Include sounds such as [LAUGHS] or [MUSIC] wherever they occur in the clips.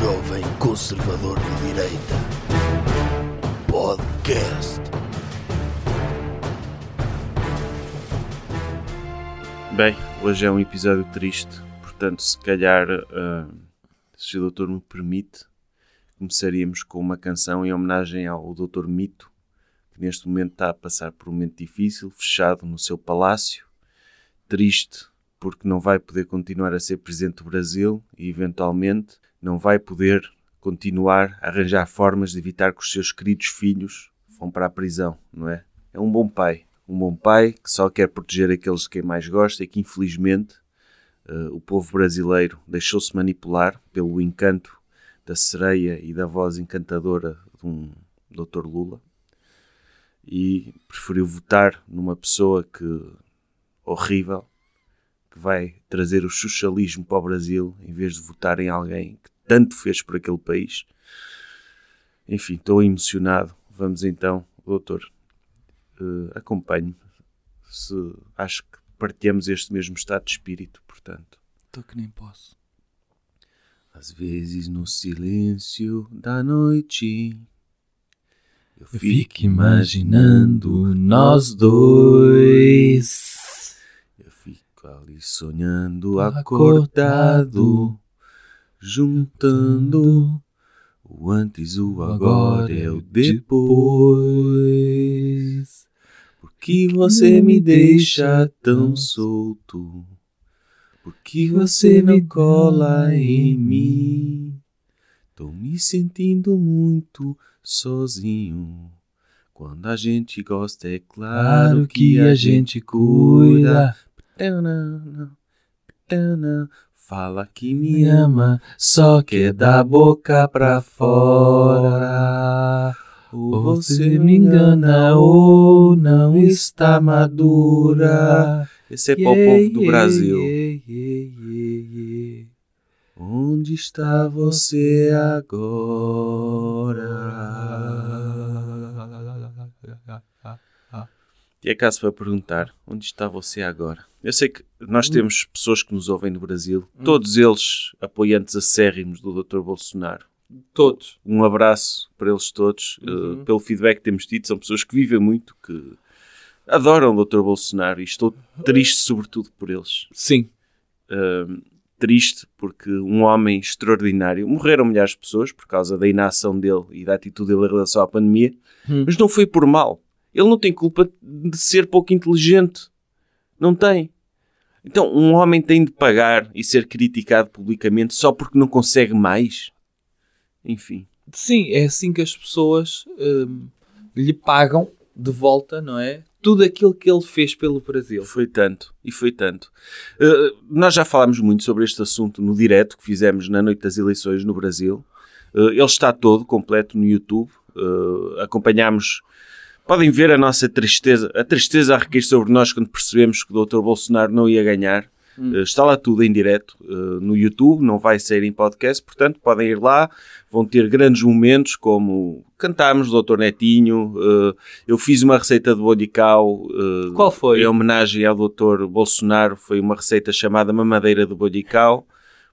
jovem conservador de direita. Podcast. Bem, hoje é um episódio triste, portanto, se calhar, uh, se o doutor me permite, começaríamos com uma canção em homenagem ao doutor Mito, que neste momento está a passar por um momento difícil, fechado no seu palácio, triste porque não vai poder continuar a ser presidente do Brasil e, eventualmente, não vai poder continuar a arranjar formas de evitar que os seus queridos filhos vão para a prisão, não é? É um bom pai. Um bom pai que só quer proteger aqueles de quem mais gosta e que, infelizmente, uh, o povo brasileiro deixou-se manipular pelo encanto da sereia e da voz encantadora de um Dr. Lula e preferiu votar numa pessoa que horrível que vai trazer o socialismo para o Brasil em vez de votar em alguém que tanto fez por aquele país. Enfim, estou emocionado. Vamos então, doutor, uh, acompanhe-me. Se acho que partilhamos este mesmo estado de espírito, portanto. Estou que nem posso. Às vezes no silêncio da noite eu fico imaginando nós dois. Fico ali sonhando acordado, juntando o antes, o agora e o depois. Porque você me deixa tão solto? Porque você não cola em mim? Tô me sentindo muito sozinho. Quando a gente gosta, é claro que a gente cuida. Fala que me ama, só quer da boca pra fora. Ou você me engana ou não está madura. Esse é o povo do Brasil. Onde está você agora? E é caso para perguntar, onde está você agora? Eu sei que nós temos pessoas que nos ouvem no Brasil, todos eles apoiantes acérrimos do Dr. Bolsonaro. Todos. Um abraço para eles todos. Uh, pelo feedback que temos tido, são pessoas que vivem muito, que adoram o Dr. Bolsonaro e estou triste sobretudo por eles. Sim. Uh, triste porque um homem extraordinário, morreram milhares de pessoas por causa da inação dele e da atitude dele em relação à pandemia, Hum. mas não foi por mal. Ele não tem culpa de ser pouco inteligente. Não tem. Então, um homem tem de pagar e ser criticado publicamente só porque não consegue mais? Enfim. Sim, é assim que as pessoas hum, lhe pagam de volta, não é? Tudo aquilo que ele fez pelo Brasil. Foi tanto, e foi tanto. Uh, nós já falámos muito sobre este assunto no direto que fizemos na noite das eleições no Brasil. Uh, ele está todo, completo, no YouTube. Uh, acompanhámos... Podem ver a nossa tristeza, a tristeza a recair sobre nós quando percebemos que o Dr. Bolsonaro não ia ganhar. Uh, está lá tudo em direto uh, no YouTube, não vai sair em podcast, portanto podem ir lá, vão ter grandes momentos como cantámos Dr. Netinho, uh, eu fiz uma receita de bodical Qual foi? em homenagem ao Dr. Bolsonaro, foi uma receita chamada mamadeira de bodical.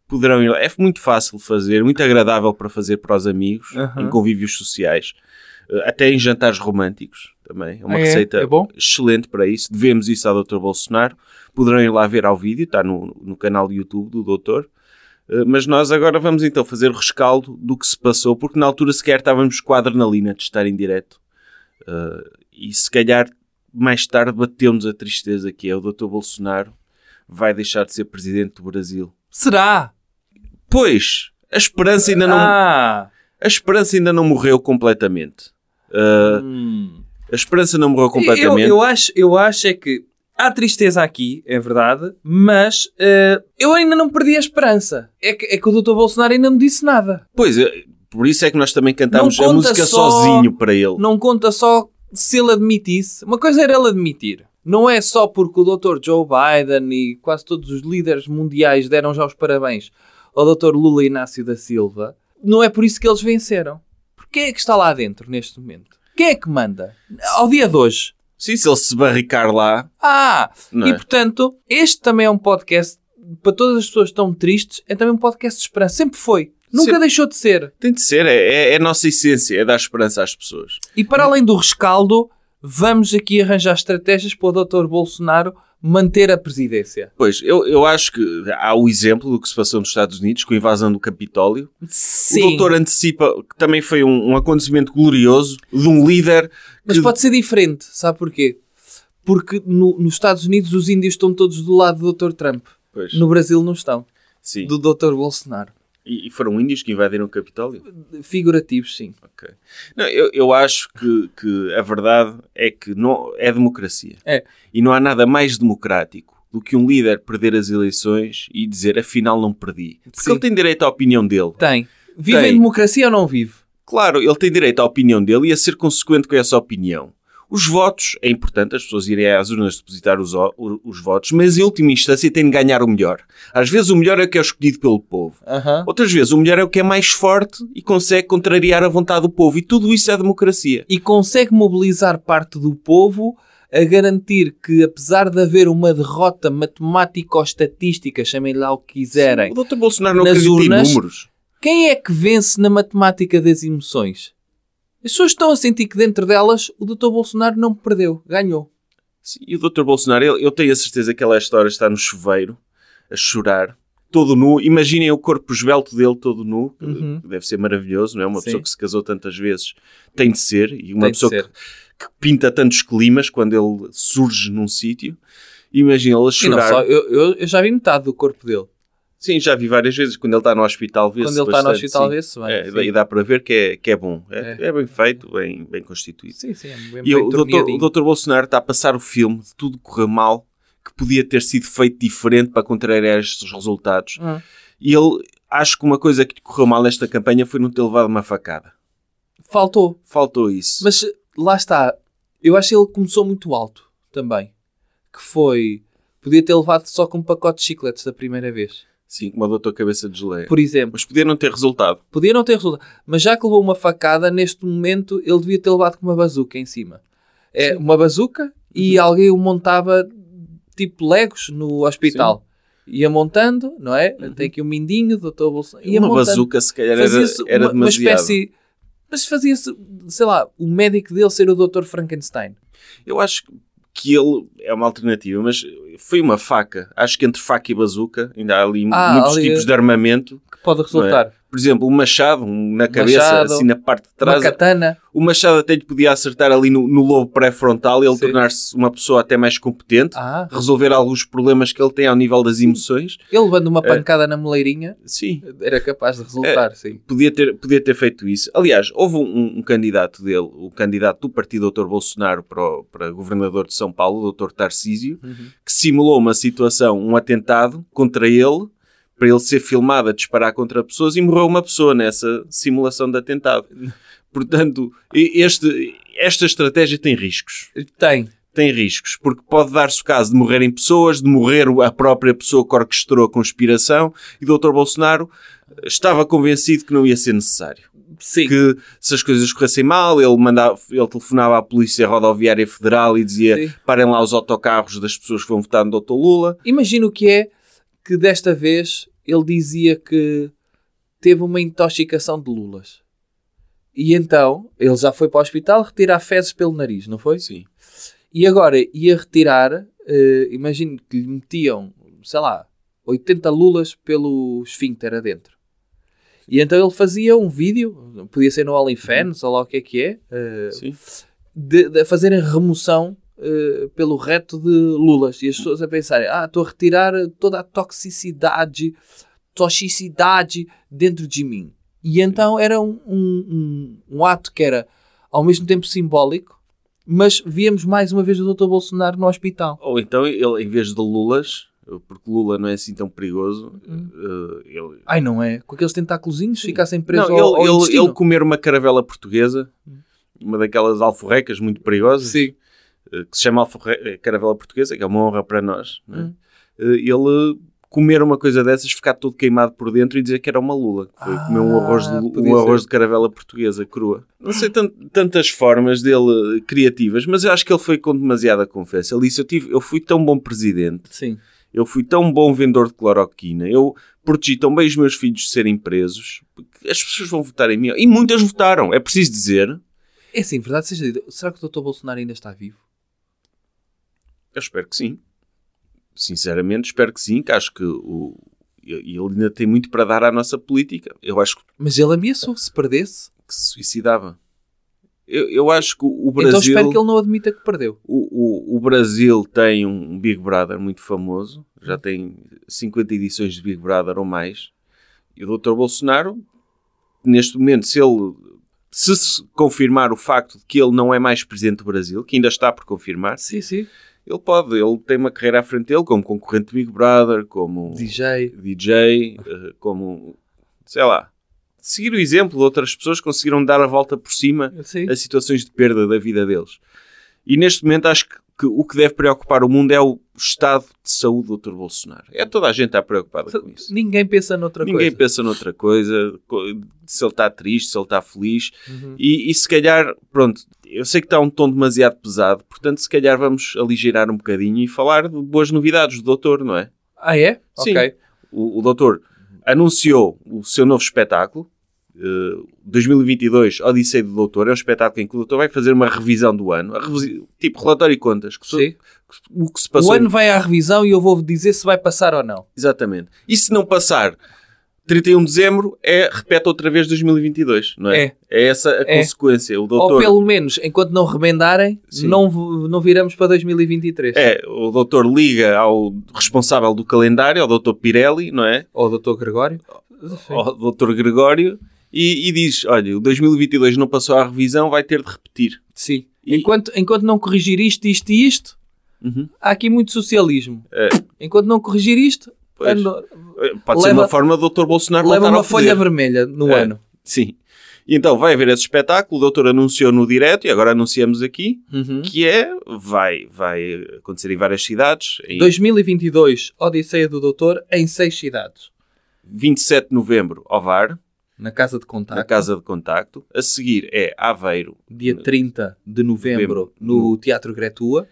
Poderão ir lá. É muito fácil de fazer, muito agradável para fazer para os amigos, em convívios sociais, até em jantares românticos também. É uma Ah, é? receita É bom? excelente para isso. Devemos isso ao Dr. Bolsonaro. Poderão ir lá ver ao vídeo, está no, no canal do YouTube do Doutor. Uh, Mas nós agora vamos então fazer o rescaldo do que se passou, porque na altura sequer estávamos com a adrenalina de estar em direto. Uh, e se calhar mais tarde bateu-nos a tristeza que é o Dr. Bolsonaro vai deixar de ser presidente do Brasil. Será? Pois, a esperança ainda não, Ah! a esperança ainda não morreu completamente. Uh, Hum. a esperança não morreu Eu, completamente. eu, acho, eu acho é que há tristeza aqui, é verdade, mas eh, eu ainda não perdi a esperança. É que, é que o Dr. Bolsonaro ainda não disse nada. Pois, é, por isso é que nós também cantámos a música só- sozinho para ele. Não conta só se ele admitisse. Uma coisa era ele admitir. Não é só porque o Dr. Joe Biden e quase todos os líderes mundiais deram já os parabéns ao Dr. Lula Inácio da Silva. Não é por isso que eles venceram. Quem é que está lá dentro neste momento? Quem é que manda? Ao dia de hoje. Sim, se ele se barricar lá, Ah! E é? portanto, este também é um podcast para todas as pessoas que estão tristes, é também um podcast de esperança. Sempre foi. Nunca Sim. deixou de ser. Tem de ser, é, é, é a nossa essência, é dar esperança às pessoas. E para além do rescaldo, vamos aqui arranjar estratégias para o Dr. Bolsonaro manter a presidência. Pois, eu, eu acho que há o exemplo do que se passou nos Estados Unidos com a invasão do Capitólio. Sim. O doutor antecipa que também foi um, um acontecimento glorioso de um líder Mas que pode ser diferente, sabe porquê? Porque no- nos Estados Unidos os índios estão todos do lado do Dr. Trump. Pois, No Brasil não estão. sim. Do Dr. Bolsonaro. E, e foram índios que invadiram o Capitólio? Figurativos, sim. Ok. Não, eu, eu acho que, que a verdade é que não, é democracia. É. E não há nada mais democrático do que um líder perder as eleições e dizer afinal não perdi. Porque Sim. ele tem direito à opinião dele. Tem. Vive Tem. em democracia ou não vive? Claro, ele tem direito à opinião dele e a ser consequente com essa opinião. Os votos, é importante as pessoas irem às urnas depositar os, os votos, mas em última instância tem de ganhar o melhor. Às vezes o melhor é o que é escolhido pelo povo. Aham. Outras vezes o melhor é o que é mais forte e consegue contrariar a vontade do povo. E tudo isso é democracia. E consegue mobilizar parte do povo a garantir que, apesar de haver uma derrota matemática ou estatística, chamem lá o que quiserem, O Dr. Bolsonaro não Nas acredita urnas- em números. quem é que vence na matemática das emoções? As pessoas estão a sentir que dentro delas o Dr. Bolsonaro não perdeu, ganhou. Sim, e o Dr. Bolsonaro, ele- eu tenho a certeza que aquela história está no chuveiro, a chorar, todo nu. Imaginem o corpo esbelto dele todo nu, que Uhum. deve ser maravilhoso, não é? Uma Sim. pessoa que se casou tantas vezes tem de ser, e uma Tem pessoa que, que pinta tantos climas quando ele surge num sítio. Imagina ele a chorar. só, eu, eu- eu já vi metade do corpo dele. Sim, já vi várias vezes. Quando ele está no hospital, vê-se Quando ele está no hospital, vê-se bem. É, e dá para ver que é, que é bom. É, É. é bem feito, bem, bem constituído. Sim, sim, é bem, E bem o doutor, o doutor Bolsonaro está a passar o filme de tudo correr mal, que podia ter sido feito diferente para contrariar estes resultados. Hum. E ele, acho que uma coisa que correu mal nesta campanha foi não ter levado uma facada. Faltou. Faltou isso. Mas lá está. Eu acho que ele começou muito alto também. Que foi. Podia ter levado só com um pacote de chicletes da primeira vez. Sim, como o doutor Cabeça de Geleia. Por exemplo. Mas podia não ter resultado. Podia não ter resultado. Mas já que levou uma facada, neste momento ele devia ter levado com uma bazuca em cima. É uma bazuca e alguém o montava tipo legos no hospital. Ia montando, não é? Tem aqui um mindinho, doutor Bolsonaro. Ia uma montando. bazuca, se calhar, era, era uma, uma demasiado. espécie. Mas fazia-se, sei lá, o médico dele ser o Dr. Frankenstein. Eu acho que ele é uma alternativa, mas foi uma faca. Acho que entre faca e bazuca ainda há ali Ah, muitos ali- tipos de armamento. Que pode resultar. Por exemplo, um machado um na cabeça, Machado, assim na parte de Uma trás. katana. O machado até lhe podia acertar ali no, no lobo pré-frontal e ele tornar-se uma pessoa até mais competente, Ah, resolver alguns problemas que ele tem ao nível das emoções. ele levando uma É. pancada na moleirinha Sim, era capaz de resultar, sim. podia ter, podia ter feito isso. Aliás, houve um, um candidato dele, o candidato do partido Dr. Bolsonaro para, o- para governador de São Paulo, o Dr. Tarcísio, que simulou uma situação, um atentado contra ele, para ele ser filmado a disparar contra pessoas e morreu uma pessoa nessa simulação de atentado. Portanto, este, esta estratégia tem riscos. Tem. Tem riscos, porque pode dar-se o caso de morrerem pessoas, de morrer a própria pessoa que orquestrou a conspiração, e o Dr. Bolsonaro estava convencido que não ia ser necessário. Sim. Que se as coisas corressem mal, ele, mandava, ele telefonava à Polícia Rodoviária Federal e dizia Sim. parem lá os autocarros das pessoas que vão votar no Dr. Lula. Imagina o que é que desta vez ele dizia que teve uma intoxicação de lulas. E então, ele já foi para o hospital retirar fezes pelo nariz, não foi? Sim. E agora ia retirar, eh, imagino que lhe metiam, sei lá, 80 lulas pelo esfíncter adentro. E então ele fazia um vídeo, podia ser no OnlyFans, ou lá o que é que é, Sim. de, de fazerem remoção eh, pelo reto de lulas. E as pessoas a pensarem, ah, estou a retirar toda a toxicidade, toxicidade dentro de mim. E então era um, um, um, um ato que era ao mesmo tempo simbólico, mas víamos mais uma vez o Dr. Bolsonaro no hospital. Ou então ele, em vez de Lulas, porque Lula não é assim tão perigoso, Hum. eh, ele, Ai, não é? Com aqueles tentáculozinhos ficassem presos não, ao, ao ele, ele, ele comer uma caravela portuguesa, uma daquelas alforrecas muito perigosas, Sim. Eh, que se chama alforre- eh, caravela portuguesa, que é uma honra para nós, é? Hum. Eh, ele comer uma coisa dessas, ficar todo queimado por dentro e dizer que era uma lula, foi Ah, comer um arroz, de, um arroz de caravela portuguesa crua. Não sei tant- tantas formas dele criativas, mas eu acho que ele foi com demasiada confiança. Ele disse, eu, tive, eu fui tão bom presidente Sim. Eu fui tão bom vendedor de cloroquina. Eu protegi tão bem os meus filhos de serem presos. As pessoas vão votar em mim. E muitas votaram. É preciso dizer. É assim, verdade seja dita, será que o Dr. Bolsonaro ainda está vivo? Eu espero que sim. Sinceramente, espero que sim. Que acho que o, ele ainda tem muito para dar à nossa política. Eu acho Mas ele ameaçou, se perdesse. que se suicidava. Eu, eu acho que o Brasil... Então espero que ele não admita que perdeu. O, o, o Brasil tem um Big Brother muito famoso, já tem 50 edições de Big Brother ou mais. E o Dr. Bolsonaro, neste momento, se ele se se confirmar o facto de que ele não é mais presidente do Brasil, que ainda está por confirmar, Sim, sim. Ele pode, ele tem uma carreira à frente dele como concorrente Big Brother, como DJ. DJ, eh, como sei lá, seguir o exemplo de outras pessoas conseguiram dar a volta por cima Sim. a situações de perda da vida deles. E neste momento acho que, que o que deve preocupar o mundo é o estado de saúde do Dr. Bolsonaro. É toda a gente está preocupada com isso. Ninguém pensa noutra Ninguém coisa. pensa noutra coisa, co- se ele está triste, se ele está feliz. Uhum. E, e se calhar, pronto, eu sei que está um tom demasiado pesado, portanto, se calhar vamos aligeirar um bocadinho e falar de boas novidades do doutor, não é? Ah, é? Sim. Ok. O, o doutor anunciou o seu novo espetáculo, eh, 2022 Odisseia do Doutor. É um espetáculo em que o doutor vai fazer uma revisão do ano, tipo relatório e contas, que. O que se passou. O ano vai à revisão e eu vou dizer se vai passar ou não. Exatamente. E se não passar 31 de dezembro, é, repete outra vez 2022, não é? É. essa a É. consequência. O Ou doutor, pelo menos, enquanto não remendarem, Sim. não, não viramos para 2023. é, o doutor liga ao responsável do calendário, ao doutor Pirelli, não é? Ou o Dr. Gregório. Sim. Ao doutor Gregório, e, e diz, olha, o 2022 não passou à revisão, vai ter de repetir. Sim. E- Enquanto, enquanto não corrigir isto, isto e isto, Uhum. há aqui muito socialismo. É. Enquanto não corrigir isto, ando- Pode ser Leva- uma forma do Dr. Bolsonaro leva voltar uma folha vermelha no É. ano. Sim. E então vai haver esse espetáculo, o doutor anunciou no direto, e agora anunciamos aqui, Uhum. que é, vai, vai acontecer em várias cidades, em 2022, Odisseia do Doutor, em seis cidades. 27 de novembro, Ovar, Na Casa de Contacto. na Casa de Contacto. A seguir é Aveiro. Dia 30 de novembro, no Teatro Gretua.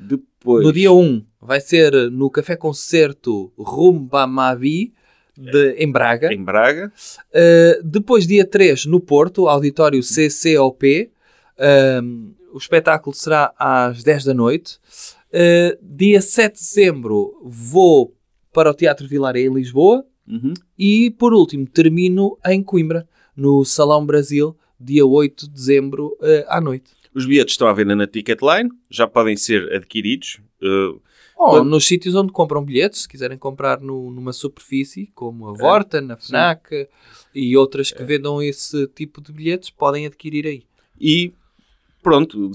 Depois, No dia 1 vai ser no Café Concerto Rumbamabi, de, em Braga. em Braga. Uh, depois, dia 3, no Porto, auditório CCOP. Um, o espetáculo será às 10 da noite. Uh, dia 7 de dezembro vou para o Teatro Vilaré em Lisboa. Uhum. E, por último, termino em Coimbra, no Salão Brasil, dia 8 de dezembro uh, à noite. Os bilhetes estão à venda na Ticketline, já podem ser adquiridos. Uh, Ou Quando- nos sítios onde compram bilhetes, se quiserem comprar no- numa superfície, como a Vorta, na FNAC e outras que vendam esse tipo de bilhetes, podem adquirir aí. E pronto,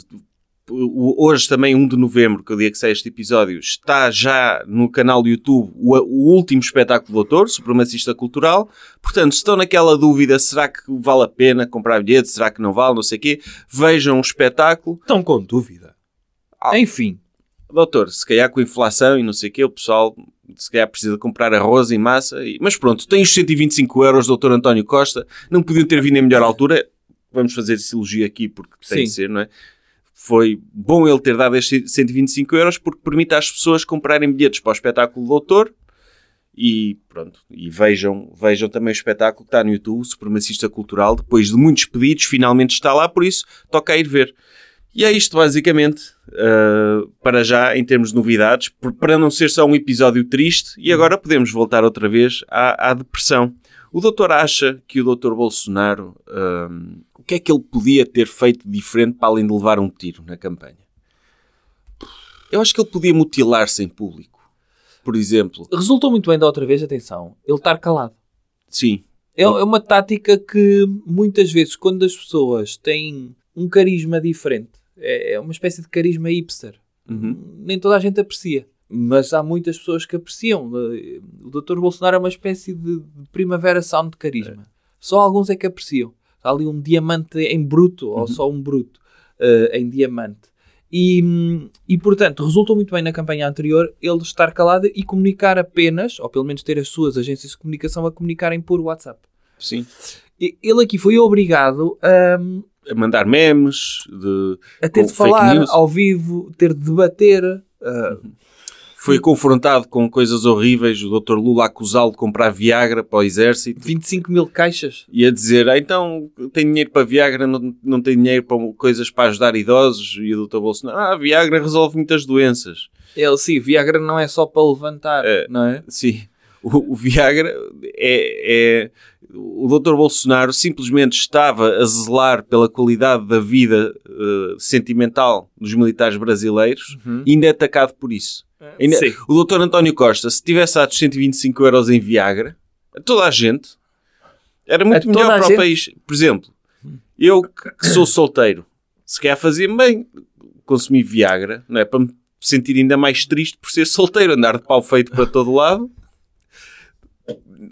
hoje também, 1 de novembro, que é o dia que sai este episódio, está já no canal do YouTube o, o último espetáculo do doutor, Supremacista Cultural. Portanto, se estão naquela dúvida, será que vale a pena comprar bilhete, será que não vale, não sei o quê, vejam o espetáculo. Estão com dúvida. Ah. Enfim, Doutor, se calhar com inflação e não sei o quê, o pessoal se calhar precisa comprar arroz em massa. e- Mas pronto, tem os 125 euros, doutor António Costa. Não podiam ter vindo em melhor altura. Vamos fazer esse elogio aqui porque tem de ser, não é? Foi bom ele ter dado estes 125 euros porque permite às pessoas comprarem bilhetes para o espetáculo do doutor. E pronto, e vejam, vejam também o espetáculo que está no YouTube, o Supremacista Cultural. Depois de muitos pedidos, finalmente está lá, por isso toca a ir ver. E é isto basicamente, uh, para já, em termos de novidades, por- para não ser só um episódio triste, e agora podemos voltar outra vez à, à depressão. O doutor acha que o doutor Bolsonaro, um, o que é que ele podia ter feito diferente para além de levar um tiro na campanha? Eu acho que ele podia mutilar-se em público. Por exemplo, resultou muito bem da outra vez, atenção, ele estar calado. sim, É, é uma tática que muitas vezes, quando as pessoas têm um carisma diferente, é é uma espécie de carisma hipster, Uhum. nem toda a gente aprecia. Mas há muitas pessoas que apreciam. Eh, O Dr. Bolsonaro é uma espécie de primavera sound de carisma. Só alguns é que apreciam. Há ali um diamante em bruto, ou só um bruto eh, em diamante. E, hum, e, portanto, resultou muito bem na campanha anterior ele estar calado e comunicar apenas, ou pelo menos ter as suas agências de comunicação a comunicarem por WhatsApp. sim. Ele aqui foi obrigado a, A mandar memes, de, a ter de falar ao vivo, ter de debater. uh, foi confrontado com coisas horríveis, o Dr. Lula acusá-lo de comprar Viagra para o exército 25 mil caixas. e a dizer, ah, então tem dinheiro para Viagra, não, não tem dinheiro para coisas para ajudar idosos e o Dr. Bolsonaro, ah, Viagra resolve muitas doenças. Ele, sim, Viagra não é só para levantar, É. não é? Sim, o, o Viagra é, é- O Dr. Bolsonaro simplesmente estava a zelar pela qualidade da vida eh, sentimental dos militares brasileiros e ainda é atacado por isso. Ainda- Sim. o Dr. António Costa, se tivesse dado 125 euros em Viagra, a toda a gente, era muito A melhor para gente? o país. Por exemplo, eu que sou solteiro, se calhar fazia bem consumir Viagra, não é? Para me sentir ainda mais triste por ser solteiro, andar de pau feito para todo lado.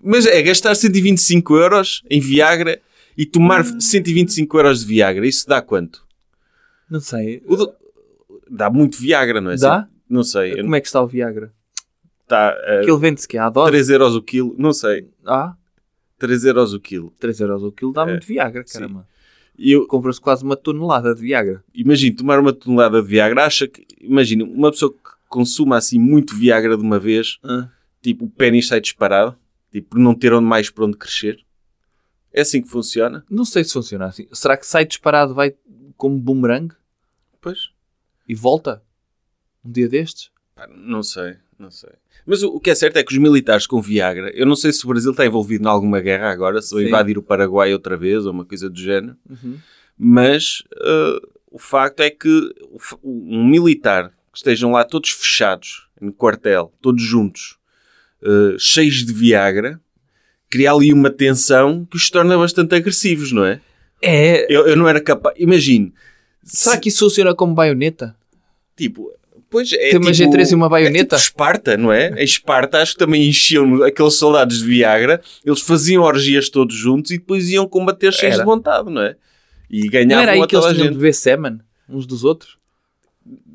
Mas é gastar 125 euros em Viagra e tomar 125 euros de Viagra. Isso dá quanto? Não sei. Do- Dá muito Viagra, não é? Dá? Não sei. Como é que está o Viagra? Está Aquilo vende-se que é à dose? 3 euros o quilo. Não sei. Ah, 3 euros o quilo. 3 euros o quilo dá É, muito Viagra, sim. caramba. E eu Compra-se quase uma tonelada de Viagra. imagino tomar uma tonelada de Viagra. Acha que, imagina, uma pessoa que consuma assim muito Viagra de uma vez, Ah. tipo, o pênis sai disparado, tipo, por não ter onde mais para onde crescer. É assim que funciona? Não sei se funciona assim. Será que sai disparado, vai como boomerang Pois. e volta? Um dia destes? Pá, não sei, não sei. Mas o, o que é certo é que os militares com Viagra, eu não sei se o Brasil está envolvido em alguma guerra agora, se vai invadir o Paraguai outra vez ou uma coisa do género, Uhum. mas eh, o facto é que um militar que estejam lá todos fechados no quartel, todos juntos, eh, cheios de Viagra, cria ali uma tensão que os torna bastante agressivos, não é? É. Eu, eu não era capaz. Imagine. Será se- que isso funciona como baioneta? Tipo, pois é. Tem uma tipo, G3 e uma baioneta? É tipo Esparta, não é? Em Esparta acho que também enchiam aqueles soldados de Viagra, eles faziam orgias todos juntos e depois iam combater cheios de vontade, não é? E Não ganhavam era aí que eles tinham de beber semen uns dos outros?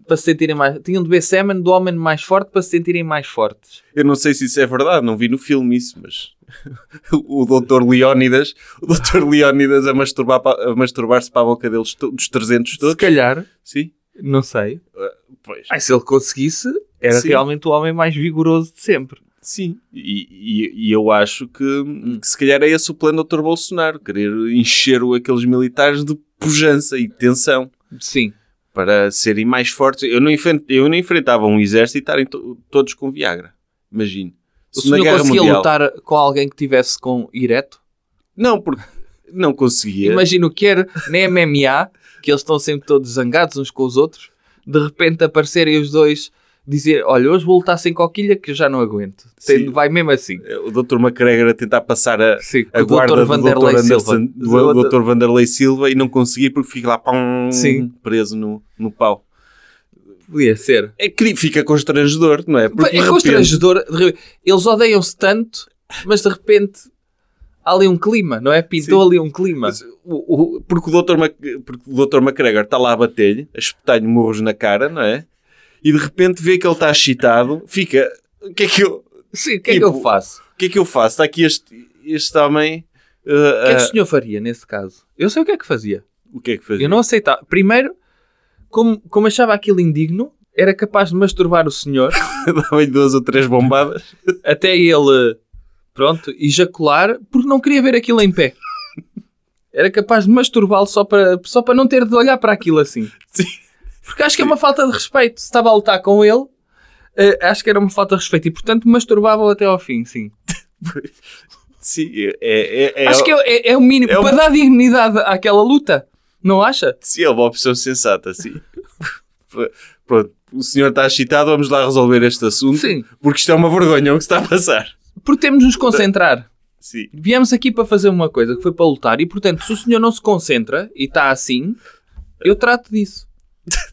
Para se sentirem mais. Tinham de beber semen do homem mais forte para se sentirem mais fortes. Eu não sei se isso é verdade, não vi no filme isso, mas [LAUGHS] o Dr. Leónidas, o Dr. Leónidas a masturbar pa- a masturbar-se para a boca deles, dos 300 todos. Se calhar, Sim, não sei. pois. Ai, se ele conseguisse, era Sim. realmente o homem mais vigoroso de sempre. Sim, e, e- e eu acho que, que se calhar é esse o plano do Dr. Bolsonaro, querer encher aqueles militares de pujança e de tensão Sim. Para serem mais fortes. Eu não, eu não enfrentava um exército e estarem to- todos com Viagra. Imagino. O Se senhor conseguia Mundial... lutar com alguém que tivesse com ereto? Não, porque não conseguia. Imagino que era na MMA, que eles estão sempre todos zangados uns com os outros, de repente aparecerem os dois dizer, olha, hoje vou lutar sem coquilha que eu já não aguento. Tem- Sim. vai mesmo assim. O Dr. McGregor a tentar passar a, Sim, a o guarda Dr. do Vanderlei Dr. Silva. Anderson, do Dr. Vanderlei Silva e não conseguir porque fica lá pum, Sim. preso no, no pau. Podia ser. É que fica constrangedor, não é? Porque é repente- constrangedor. Eles odeiam-se tanto, mas de repente há ali um clima, não é? Pintou Sim. ali um clima. Mas o- o- porque, o Dr. Mac, porque o Dr. McGregor está lá a bater-lhe, a espetar-lhe murros na cara, não é? E de repente vê que ele está excitado, fica. O que é que eu, Sim, o que é que Tipo, eu faço? o que é que eu faço? Está aqui este, este homem. uh, O que é que o senhor faria nesse caso? Eu sei o que é que fazia. o que é que fazia? Eu não aceitava. Primeiro, como, como achava aquilo indigno, era capaz de masturbar o senhor [LAUGHS] Dava-lhe duas ou três bombadas. [LAUGHS] até ele, pronto, ejacular, porque não queria ver aquilo em pé. [LAUGHS] Era capaz de masturbá-lo só para, só para não ter de olhar para aquilo assim. Sim. Porque acho que é uma falta de respeito. Se estava a lutar com ele, eh, acho que era uma falta de respeito. E, portanto, masturbava-o até ao fim, sim. [LAUGHS] Sim, é, é, é, acho que é, é o mínimo. é para uma- dar dignidade àquela luta. Não acha? sim, é uma opção sensata, sim. [LAUGHS] Pronto, o senhor está excitado, vamos lá resolver este assunto. Sim. Porque isto é uma vergonha o que está a passar. Porque temos de nos concentrar. Sim. Viemos aqui para fazer uma coisa que foi para lutar. E, portanto, se o senhor não se concentra e está assim, eu trato disso.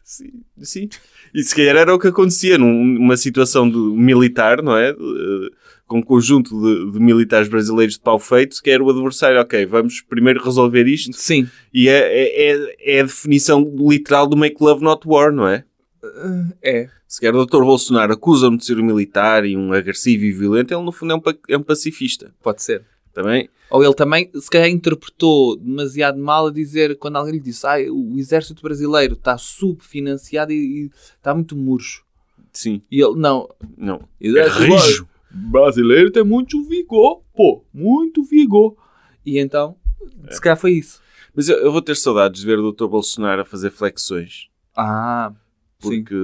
Sim, sim. E se calhar era o que acontecia num- numa situação de militar, não é? De- com um conjunto de, de militares brasileiros de pau feito, que era o adversário, ok, vamos primeiro resolver isto. Sim. E é, é, é- é a definição literal do make love not war, não é? É. Se quer o Dr. Bolsonaro acusa-me de ser um militar e um agressivo e violento, ele no fundo é um, é um pacifista. Pode ser. Também? Ou ele também, se calhar, interpretou demasiado mal a dizer, quando alguém lhe disse, ah, o exército brasileiro está subfinanciado e, e está muito murcho. Sim, E ele, não. não. É rijo. Brasileiro tem muito vigor, pô. Muito vigor. E então, se calhar foi isso. Mas eu, eu vou ter saudades de ver o Dr. Bolsonaro a fazer flexões. Ah, sim. Porque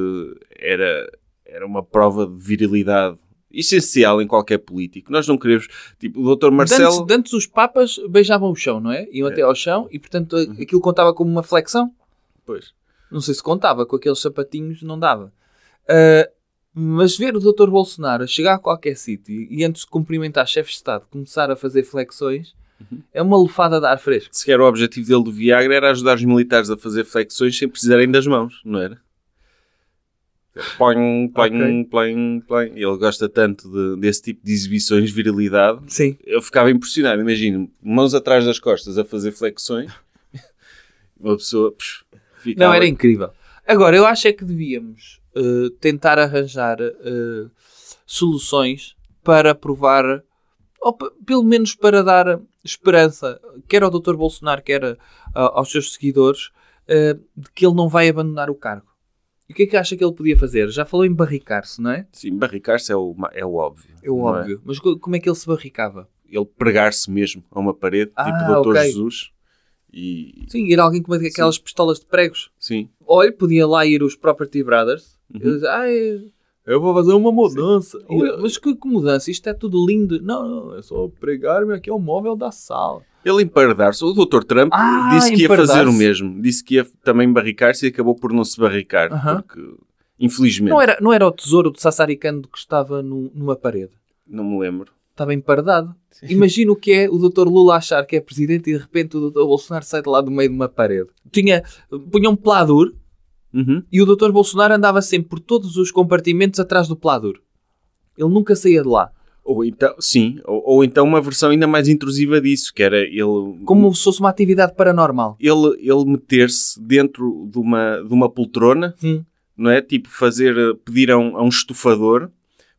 era, era uma prova de virilidade essencial em qualquer político. Nós não queremos... Tipo, o Dr. Marcelo... Antes, de antes os papas beijavam o chão, não é? Iam até ao chão e, portanto, Uhum. aquilo contava como uma flexão. Pois. Não sei se contava, com aqueles sapatinhos não dava. Ah, mas ver o Dr. Bolsonaro chegar a qualquer sítio e antes de cumprimentar chefes de Estado começar a fazer flexões Uhum. é uma lufada de ar fresco. Se calhar o objetivo dele do Viagra era ajudar os militares a fazer flexões sem precisarem das mãos, não era? Põe, põe, Ok. põe, põe. Ele gosta tanto de- desse tipo de exibições, virilidade. Sim. Eu ficava impressionado. Imagino, mãos atrás das costas a fazer flexões. Uma pessoa... psh, ficava- Não, era incrível. Agora, eu acho é que devíamos eh, tentar arranjar eh, soluções para provar, ou pe- pelo menos para dar esperança, quer ao Dr. Bolsonaro, quer a- aos seus seguidores, de que ele não vai abandonar o cargo. E o que é que acha que ele podia fazer? Já falou em barricar-se, não é? Sim, barricar-se é o, é o óbvio. É o não óbvio. Mas co- como é que ele se barricava? Ele pregar-se mesmo a uma parede, Ah, tipo o Dr. ok. Jesus. E... Sim, era alguém com aquelas pistolas de pregos. Sim. Olha, podia lá ir os Property Brothers. Uhum. E dizer, "Ai, eu vou fazer uma mudança. Sim. Eu, Mas que, que mudança? Isto é tudo lindo. Não, não, é só pregar-me aqui ao móvel da sala. Ele emparedar-se. O Dr. Trump Ah, disse que ia fazer o mesmo. Disse que ia também barricar-se e acabou por não se barricar. Aham. Porque, infelizmente, Não era, não era o tesouro de Sassaricando que estava no- numa parede. não me lembro. Estava emparedado. Imagina o que é o Dr. Lula achar que é presidente e de repente o Dr. Bolsonaro sai de lá do meio de uma parede. Tinha, punha um pladur Uhum. e o Dr. Bolsonaro andava sempre por todos os compartimentos atrás do pladur. Ele nunca saía de lá. Ou então, sim, ou, ou então uma versão ainda mais intrusiva disso, que era ele, Como se fosse uma atividade paranormal. ele, ele meter-se dentro de uma, de uma poltrona, Hum. não é? Tipo, fazer, pedir a um, a um estufador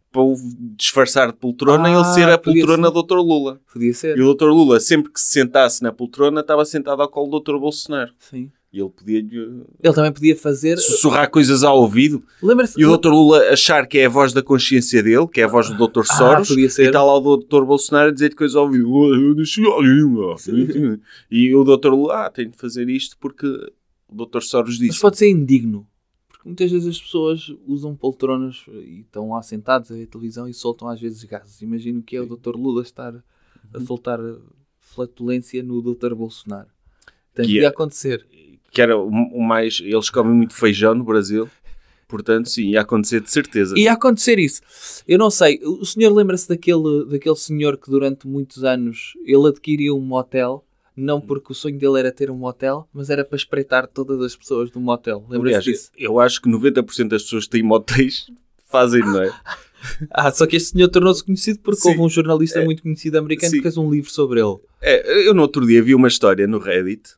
para o disfarçar de poltrona e Ah, ele ser a poltrona ser. do Dr. Lula. Podia ser. E o Dr. Lula, sempre que se sentasse na poltrona, estava sentado ao colo do Dr. Bolsonaro. Sim. E ele podia-lhe Ele também podia fazer. sussurrar coisas ao ouvido. Lembra-se. E o Dr. Lula achar que é a voz da consciência dele, que é a voz do Dr. Ah, Soros, podia ser. e está lá o Dr. Bolsonaro a dizer coisas ao ouvido. "Oh, eu deixei a língua." E o Dr. Lula, ah, tenho de fazer isto porque o Dr. Soros Mas disse. pode ser indigno. Porque muitas vezes as pessoas usam poltronas e estão lá sentados a ver televisão e soltam às vezes gases. Imagino que é o Dr. Lula estar a Uhum. soltar flatulência no Dr. Bolsonaro. Tem Que que é- acontecer. Que era o, o mais. Eles comem muito feijão no Brasil. Portanto, sim, ia acontecer de certeza. Ia acontecer isso. Eu não sei. O senhor lembra-se daquele, daquele senhor que durante muitos anos ele adquiriu um motel, não porque o sonho dele era ter um motel, mas era para espreitar todas as pessoas do motel. Lembra-se disso? eu acho que 90% das pessoas que têm motéis [LAUGHS] fazem, não é? [LAUGHS] Ah, só que este senhor tornou-se conhecido porque Sim. houve um jornalista É. muito conhecido americano Sim. que fez um livro sobre ele. É, eu no outro dia vi uma história no Reddit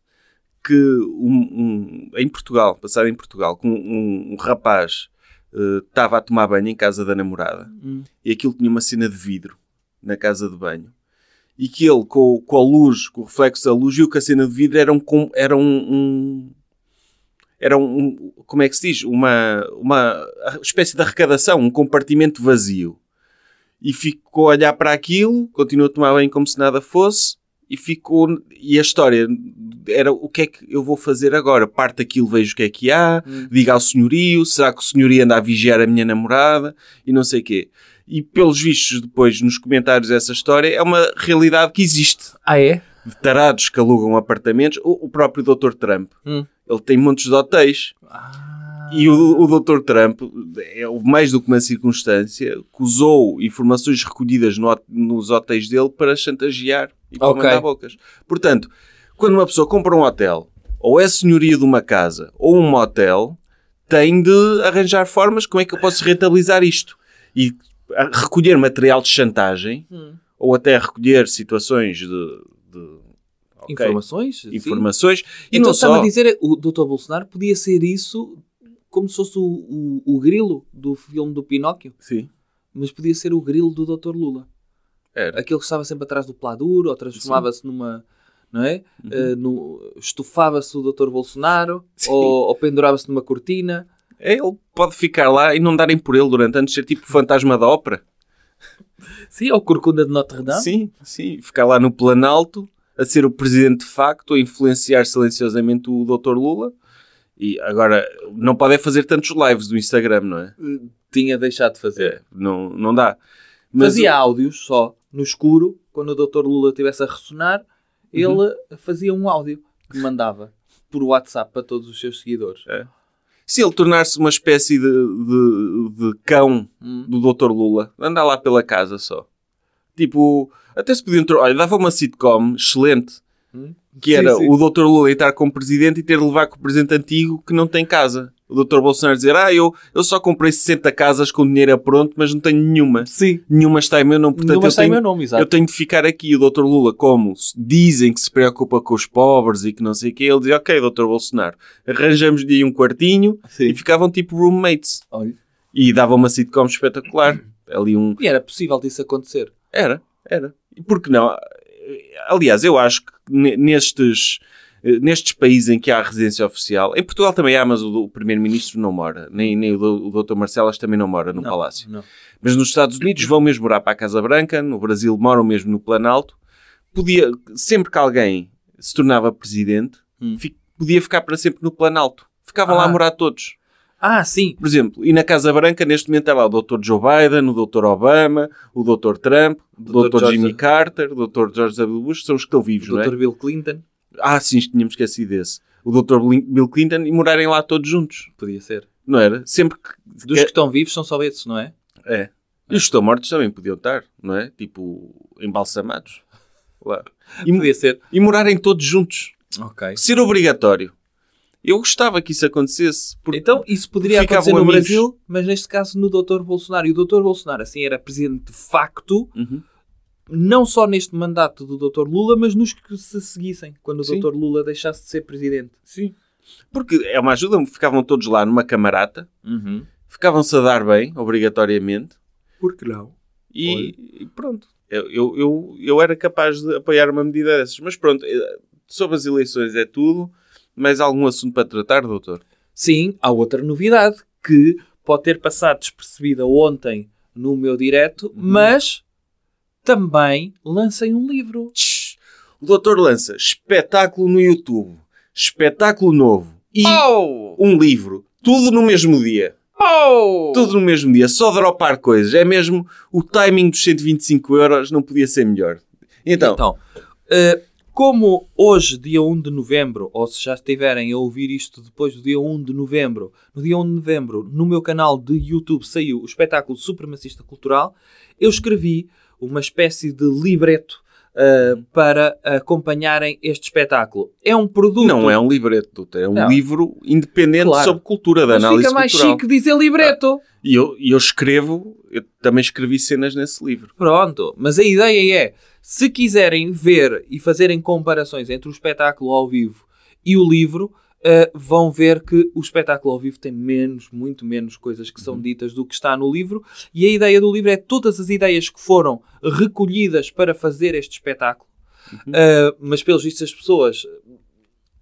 que um, um- em Portugal, passada em Portugal, que um, um- rapaz eh, estava a tomar banho em casa da namorada Hum. e aquilo tinha uma cena de vidro na casa de banho e que ele com, com a luz, com o reflexo da luz viu que a cena de vidro era um, com- era um, um- era um, como é que se diz? Uma, uma espécie de arrecadação, um compartimento vazio. E ficou a olhar para aquilo, continuou a tomar bem como se nada fosse, e ficou. E a história era o que é que eu vou fazer agora? Parte daquilo, vejo o que é que há, Hum. diga ao senhorio, será que o senhorio anda a vigiar a minha namorada? E não sei o quê. E pelos vistos, depois nos comentários dessa história, é uma realidade que existe. Ah, é? De tarados que alugam apartamentos. O, o próprio Dr. Trump, Hum. ele tem montes de hotéis. Ah. E o, o Dr. Trump é o- mais do que uma circunstância que usou informações recolhidas no nos hotéis dele para chantagear e para Ok. mandar bocas. Portanto, quando uma pessoa compra um hotel, ou é senhoria de uma casa, ou um motel, tem de arranjar formas como é que eu posso rentabilizar isto. E a- recolher material de chantagem, Hum. ou até recolher situações de... de- ok, Informações? sim. informações. E então não só... a dizer, o Dr. Bolsonaro podia ser isso como se fosse o, o, o grilo do filme do Pinóquio, Sim, mas podia ser o grilo do Dr. Lula. Era. Aquele que estava sempre atrás do pladur, ou transformava-se numa... Não é? Eh, no- estufava-se o Dr. Bolsonaro, Sim. ou, ou pendurava-se numa cortina. Ele pode ficar lá e não darem por ele durante anos, ser tipo fantasma da ópera. Sim, ou Corcunda de Notre Dame. Sim, sim. Ficar lá no Planalto, a ser o presidente de facto, a influenciar silenciosamente o Dr. Lula. E agora, não pode é fazer tantos lives do Instagram, não é? Tinha deixado de fazer. É, não, não dá. Mas fazia áudios só, no escuro, quando o Dr. Lula estivesse a ressonar, Uhum. ele fazia um áudio que mandava por WhatsApp para todos os seus seguidores. se ele tornar-se uma espécie de, de, de cão Hum. do Dr. Lula, andar lá pela casa só. Tipo, até se podiam... Olha, dava uma sitcom excelente, Hum. que Sim, era sim. o Dr. Lula estar como presidente e ter de levar com o presidente antigo que não tem casa. O Dr. Bolsonaro dizer, ah, eu, eu só comprei 60 casas com dinheiro a pronto, mas não tenho nenhuma. Sim. Nenhuma está em meu nome, portanto eu está em tenho, meu nome, exato. eu tenho de ficar aqui. O Dr. Lula, como dizem que se preocupa com os pobres e que não sei o quê, ele dizia, ok, Dr. Bolsonaro, arranjamos de aí um quartinho Sim. e ficavam tipo roommates. Olha. E dava uma sitcom espetacular. Ali um... E era possível disso acontecer. Era, era. E por que não? Aliás, eu acho que ne- nestes, nestes países em que há residência oficial, em Portugal também há, mas o, o Primeiro-Ministro não mora, nem, nem o, o Dr. Marcelas também não mora no Não, Palácio. Não. Mas nos Estados Unidos vão mesmo morar para a Casa Branca, no Brasil moram mesmo no Planalto. Podia, sempre que alguém se tornava presidente, Hum. fi- podia ficar para sempre no Planalto. Ficavam lá Ah. a morar todos. Ah, sim. Por exemplo, e na Casa Branca, neste momento, está lá o Dr. Joe Biden, o Dr. Obama, o Dr. Trump, o Dr. Dr. Jimmy Carter, o Dr. George W. Bush, são os que estão vivos, O não é? Dr. Bill Clinton. Ah, sim, tínhamos esquecido desse. O Dr. Bill Clinton e morarem lá todos juntos, Podia ser. não era? Sempre que... Dos que estão vivos são só esses, não é? É. E os que estão mortos também podiam estar, não é? Tipo, embalsamados. Lá. E, Podia ser. e morarem todos juntos. Ok. Ser obrigatório. Eu gostava que isso acontecesse. Então, isso poderia acontecer no amigos. Brasil, mas neste caso no Dr. Bolsonaro. E o Dr. Bolsonaro, assim, era presidente de facto, Uhum. Não só neste mandato do Dr. Lula, mas nos que se seguissem, quando o Sim. Dr. Lula deixasse de ser presidente. Sim. Porque é uma ajuda, ficavam todos lá numa camarata, Uhum. ficavam-se a dar bem, obrigatoriamente, Por que não? e, e pronto. Eu, eu, eu, eu era capaz de apoiar uma medida dessas. Mas pronto, eh, sobre as eleições é tudo. Mais algum assunto para tratar, doutor? Sim, há outra novidade que pode ter passado despercebida ontem no meu direto, mas também lancei um livro. Tch, O doutor lança espetáculo no YouTube, espetáculo novo e Oh! um livro. Tudo no mesmo dia. Oh! Tudo no mesmo dia. Só dropar coisas. É mesmo o timing dos 125 euros não podia ser melhor. Então, Então, eh, como hoje, dia 1 de novembro, ou se já estiverem a ouvir isto depois do dia 1 de novembro, no dia 1 de novembro, no meu canal de YouTube saiu o espetáculo Supremacista Cultural, eu escrevi uma espécie de libreto eh, para acompanharem este espetáculo. É um produto... não é um libreto, doutor. É um Não. livro independente Claro. sobre cultura, da Mas análise fica mais cultural. chique dizer libreto. E eu, e eu escrevo, eu também escrevi cenas nesse livro. Pronto, mas a ideia é, se quiserem ver e fazerem comparações entre o espetáculo ao vivo e o livro, eh, vão ver que o espetáculo ao vivo tem menos, muito menos coisas que são ditas do que está no livro. E a ideia do livro é todas as ideias que foram recolhidas para fazer este espetáculo. Eh, mas pelos vistos as pessoas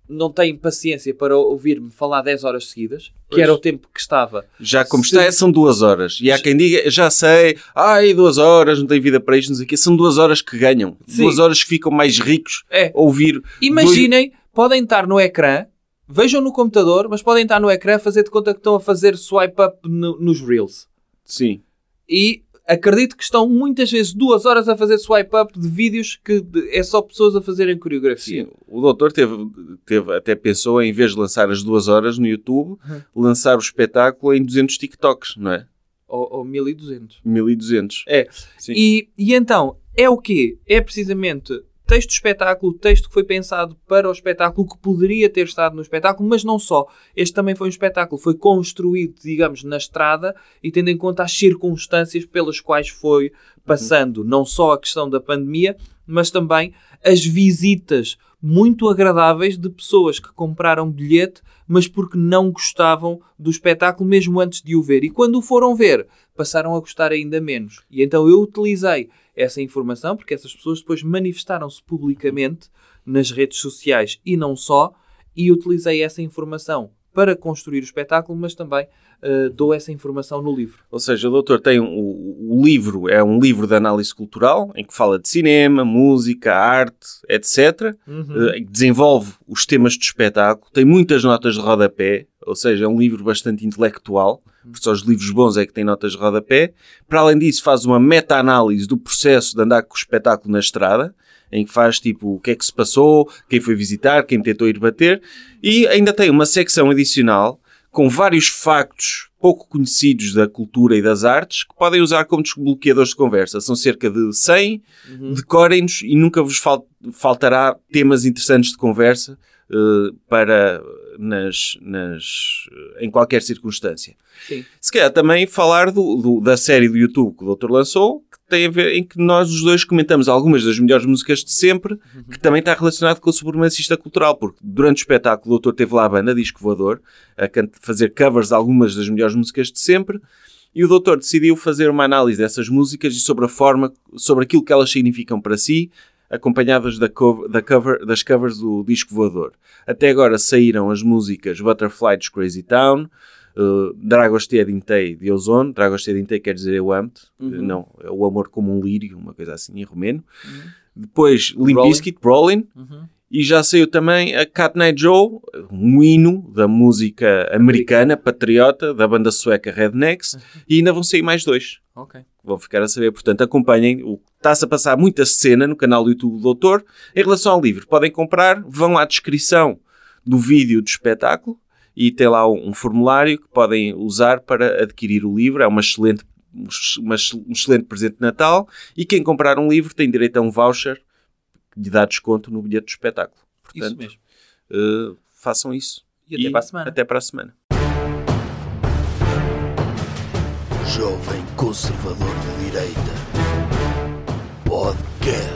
não têm paciência para ouvir-me falar 10 horas seguidas, que Pois. era o tempo que estava. Já como Se- está, são duas horas. E há quem diga, já sei, ai, duas horas, não tem vida para isto, não sei o quê. São duas horas que ganham. Sim. Duas horas que ficam mais ricos É. a ouvir. Imaginem, podem estar no ecrã, vejam no computador, mas podem estar no ecrã a fazer de conta que estão a fazer swipe up no- nos Reels. Sim. E acredito que estão muitas vezes duas horas a fazer swipe up de vídeos que é só pessoas a fazerem coreografia. Sim, o doutor teve, teve, até pensou em vez de lançar as duas horas no YouTube, lançar o espetáculo em 200 TikToks, não é? Ou, ou 1200. 1200. É. Sim. E, e então, é o quê? É precisamente texto do espetáculo, texto que foi pensado para o espetáculo, que poderia ter estado no espetáculo, mas não só. Este também foi um espetáculo, foi construído, digamos, na estrada e tendo em conta as circunstâncias pelas quais foi passando, não só a questão da pandemia, mas também as visitas muito agradáveis de pessoas que compraram bilhete, mas porque não gostavam do espetáculo mesmo antes de o ver. E quando o foram ver, passaram a gostar ainda menos. E então eu utilizei essa informação, porque essas pessoas depois manifestaram-se publicamente nas redes sociais e não só, e utilizei essa informação para construir o espetáculo, mas também uh, dou essa informação no livro. Ou seja, o doutor tem um, o, livro, é um livro de análise cultural, em que fala de cinema, música, arte, etc. Uhum. Uh, desenvolve os temas do espetáculo, tem muitas notas de rodapé, ou seja, é um livro bastante intelectual, porque só os livros bons é que têm notas de rodapé. Para além disso, faz uma meta-análise do processo de andar com o espetáculo na estrada, em que faz tipo o que é que se passou, quem foi visitar, quem tentou ir bater, e ainda tem uma secção adicional com vários factos pouco conhecidos da cultura e das artes que podem usar como desbloqueadores de conversa. São cerca de 100, uhum. decorem-nos e nunca vos fal faltará temas interessantes de conversa uh, para nas, nas, em qualquer circunstância. Sim. Se calhar também falar do, do, da série do YouTube que o doutor lançou, tem a ver em que nós os dois comentamos algumas das melhores músicas de sempre, uhum. que também está relacionado com o supremacista cultural, porque durante o espetáculo o doutor teve lá a banda Disco Voador a fazer covers de algumas das melhores músicas de sempre, e o doutor decidiu fazer uma análise dessas músicas e sobre a forma, sobre aquilo que elas significam para si, acompanhadas da cover, da cover, das covers do Disco Voador. Até agora saíram as músicas Butterfly de Crazy Town, Uh, Dragostea Dintei de Ozone. Dragostea Dintei quer dizer eu amo-te. Uhum. Não, é o amor como um lírio, uma coisa assim em romeno. Uhum. Depois Limp Bizkit, Brawling. Uhum. E já saiu também a Cat Night Joe, um hino da música americana, patriota, da banda sueca Rednecks. Uhum. E ainda vão sair mais dois. Ok. Vão ficar a saber. Portanto, acompanhem. Está-se a passar muita cena no canal do YouTube do Doutor. Em relação ao livro, podem comprar. Vão à descrição do vídeo do espetáculo e tem lá um, um formulário que podem usar para adquirir o livro. É uma excelente, uma, um excelente presente de Natal e quem comprar um livro tem direito a um voucher que lhe dá desconto no bilhete do espetáculo. Portanto, isso mesmo. Uh, façam isso. E até e para a semana. Até para a semana. Jovem Conservador de Direita. Podcast.